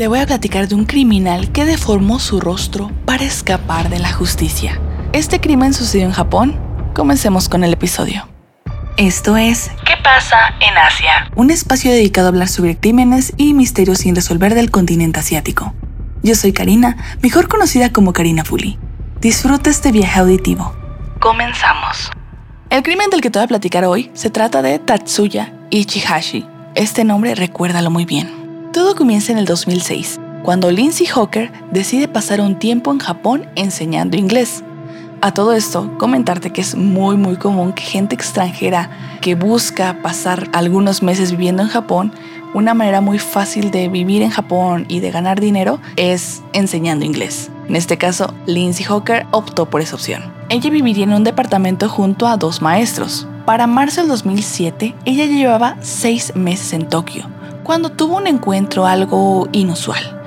te voy a platicar de un criminal que deformó su rostro para escapar de la justicia. Este crimen sucedió en Japón. Comencemos con el episodio. Esto es ¿Qué pasa en Asia? Un espacio dedicado a hablar sobre crímenes y misterios sin resolver del continente asiático. Yo soy Karina, mejor conocida como Karina Fuli. Disfruta este viaje auditivo. Comenzamos. El crimen del que te voy a platicar hoy se trata de Tatsuya Ichihashi. Este nombre recuérdalo muy bien. Todo comienza en el 2006, cuando Lindsay Hawker decide pasar un tiempo en Japón enseñando inglés. A todo esto, comentarte que es muy muy común que gente extranjera que busca pasar algunos meses viviendo en Japón, una manera muy fácil de vivir en Japón y de ganar dinero es enseñando inglés. En este caso, Lindsay Hawker optó por esa opción. Ella viviría en un departamento junto a dos maestros. Para marzo del 2007, ella llevaba seis meses en Tokio cuando tuvo un encuentro algo inusual.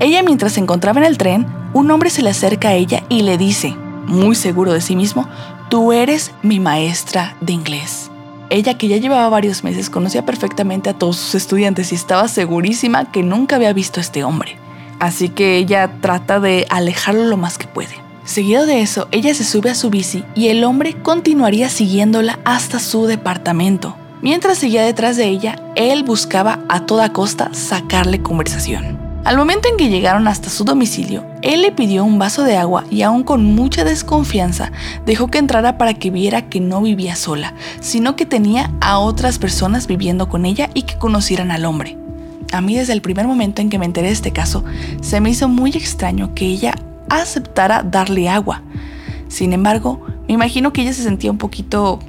Ella mientras se encontraba en el tren, un hombre se le acerca a ella y le dice, muy seguro de sí mismo, tú eres mi maestra de inglés. Ella que ya llevaba varios meses conocía perfectamente a todos sus estudiantes y estaba segurísima que nunca había visto a este hombre. Así que ella trata de alejarlo lo más que puede. Seguido de eso, ella se sube a su bici y el hombre continuaría siguiéndola hasta su departamento. Mientras seguía detrás de ella, él buscaba a toda costa sacarle conversación. Al momento en que llegaron hasta su domicilio, él le pidió un vaso de agua y aún con mucha desconfianza dejó que entrara para que viera que no vivía sola, sino que tenía a otras personas viviendo con ella y que conocieran al hombre. A mí desde el primer momento en que me enteré de este caso, se me hizo muy extraño que ella aceptara darle agua. Sin embargo, me imagino que ella se sentía un poquito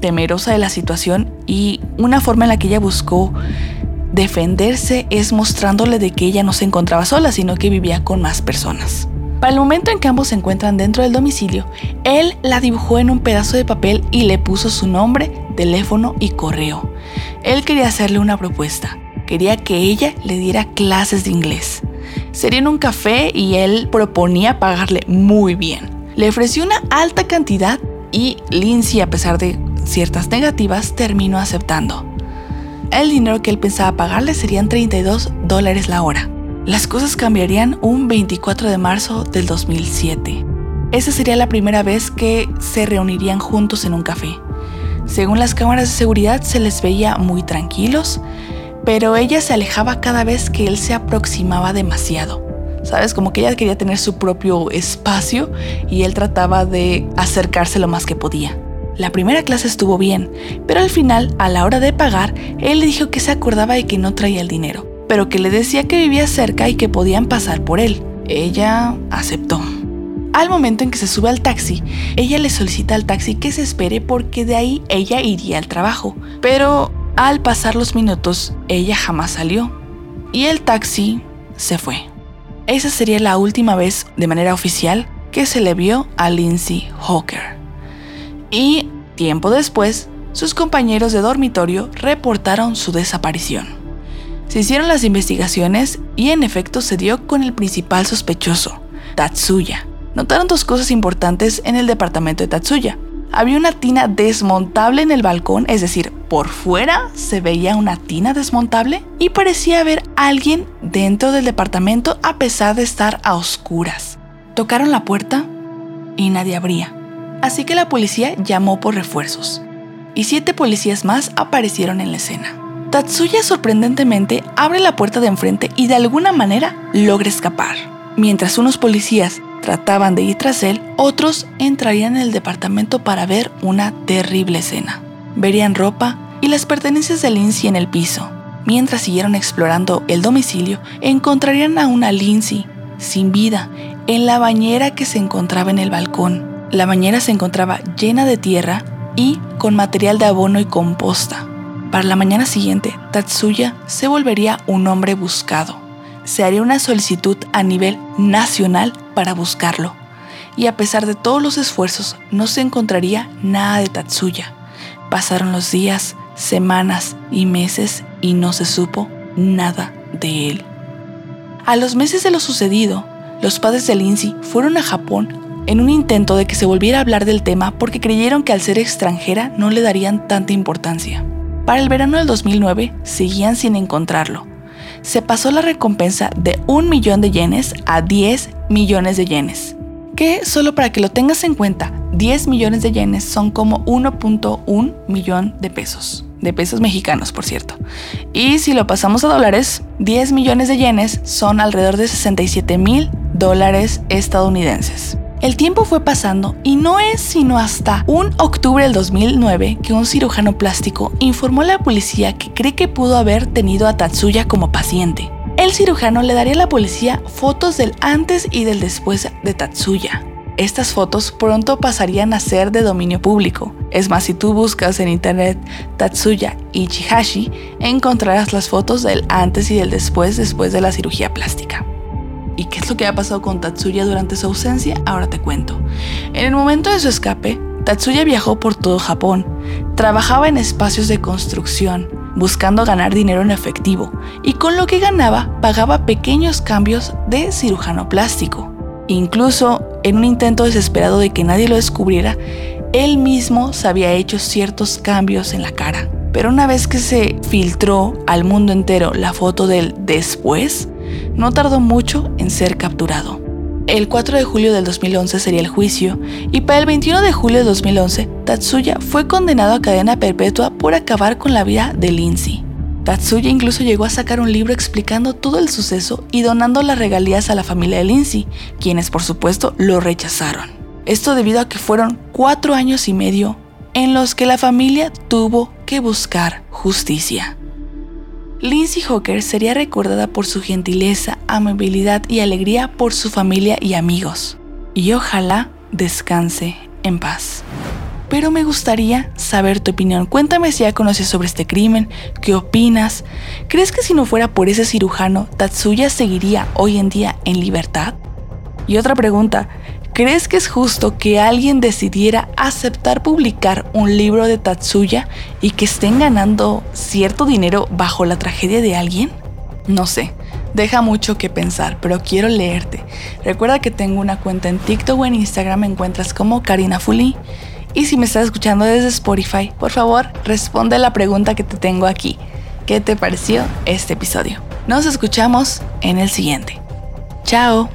temerosa de la situación y una forma en la que ella buscó defenderse es mostrándole de que ella no se encontraba sola, sino que vivía con más personas. Para el momento en que ambos se encuentran dentro del domicilio, él la dibujó en un pedazo de papel y le puso su nombre, teléfono y correo. Él quería hacerle una propuesta. Quería que ella le diera clases de inglés. Sería en un café y él proponía pagarle muy bien. Le ofreció una alta cantidad y Lindsay, a pesar de ciertas negativas, terminó aceptando. El dinero que él pensaba pagarle serían 32 dólares la hora. Las cosas cambiarían un 24 de marzo del 2007. Esa sería la primera vez que se reunirían juntos en un café. Según las cámaras de seguridad se les veía muy tranquilos, pero ella se alejaba cada vez que él se aproximaba demasiado. ¿Sabes? Como que ella quería tener su propio espacio y él trataba de acercarse lo más que podía. La primera clase estuvo bien, pero al final, a la hora de pagar, él le dijo que se acordaba de que no traía el dinero, pero que le decía que vivía cerca y que podían pasar por él. Ella aceptó. Al momento en que se sube al taxi, ella le solicita al taxi que se espere porque de ahí ella iría al trabajo. Pero al pasar los minutos, ella jamás salió. Y el taxi se fue. Esa sería la última vez, de manera oficial, que se le vio a Lindsay Hawker y, tiempo después, sus compañeros de dormitorio reportaron su desaparición. Se hicieron las investigaciones y en efecto se dio con el principal sospechoso, Tatsuya. Notaron dos cosas importantes en el departamento de Tatsuya. Había una tina desmontable en el balcón, es decir, por fuera se veía una tina desmontable y parecía haber alguien dentro del departamento a pesar de estar a oscuras. Tocaron la puerta y nadie abría así que la policía llamó por refuerzos, y siete policías más aparecieron en la escena. Tatsuya sorprendentemente abre la puerta de enfrente y de alguna manera logra escapar. Mientras unos policías trataban de ir tras él, otros entrarían en el departamento para ver una terrible escena. Verían ropa y las pertenencias de Lindsay en el piso. Mientras siguieron explorando el domicilio, encontrarían a una Lindsay sin vida en la bañera que se encontraba en el balcón. La bañera se encontraba llena de tierra y con material de abono y composta. Para la mañana siguiente, Tatsuya se volvería un hombre buscado. Se haría una solicitud a nivel nacional para buscarlo. Y a pesar de todos los esfuerzos, no se encontraría nada de Tatsuya. Pasaron los días, semanas y meses y no se supo nada de él. A los meses de lo sucedido, los padres de Lindsay fueron a Japón en un intento de que se volviera a hablar del tema porque creyeron que al ser extranjera no le darían tanta importancia. Para el verano del 2009 seguían sin encontrarlo. se pasó la recompensa de un millón de yenes a 10 millones de yenes. Que solo para que lo tengas en cuenta, 10 millones de yenes son como 1.1 millón de pesos. De pesos mexicanos, por cierto. Y si lo pasamos a dólares, 10 millones de yenes son alrededor de 67 mil dólares estadounidenses. El tiempo fue pasando y no es sino hasta un octubre del 2009 que un cirujano plástico informó a la policía que cree que pudo haber tenido a Tatsuya como paciente. El cirujano le daría a la policía fotos del antes y del después de Tatsuya. Estas fotos pronto pasarían a ser de dominio público. Es más, si tú buscas en internet Tatsuya Ichihashi, encontrarás las fotos del antes y del después después de la cirugía plástica. ¿Y qué es lo que ha pasado con Tatsuya durante su ausencia? Ahora te cuento. En el momento de su escape, Tatsuya viajó por todo Japón. Trabajaba en espacios de construcción, buscando ganar dinero en efectivo, y con lo que ganaba pagaba pequeños cambios de cirujano plástico. Incluso, en un intento desesperado de que nadie lo descubriera, él mismo se había hecho ciertos cambios en la cara. Pero una vez que se filtró al mundo entero la foto del después, no tardó mucho en ser capturado. El 4 de julio del 2011 sería el juicio y para el 21 de julio de 2011 Tatsuya fue condenado a cadena perpetua por acabar con la vida de Lindsay. Tatsuya incluso llegó a sacar un libro explicando todo el suceso y donando las regalías a la familia de Lindsay, quienes por supuesto lo rechazaron. Esto debido a que fueron cuatro años y medio en los que la familia tuvo que buscar justicia. Lindsay Hawker sería recordada por su gentileza, amabilidad y alegría por su familia y amigos. Y ojalá descanse en paz. Pero me gustaría saber tu opinión. Cuéntame si ya conoces sobre este crimen, qué opinas. ¿Crees que si no fuera por ese cirujano, Tatsuya seguiría hoy en día en libertad? Y otra pregunta, ¿Crees que es justo que alguien decidiera aceptar publicar un libro de Tatsuya y que estén ganando cierto dinero bajo la tragedia de alguien? No sé, deja mucho que pensar, pero quiero leerte. Recuerda que tengo una cuenta en TikTok o en Instagram, me encuentras como Karina Fuli. Y si me estás escuchando desde Spotify, por favor, responde la pregunta que te tengo aquí. ¿Qué te pareció este episodio? Nos escuchamos en el siguiente. Chao.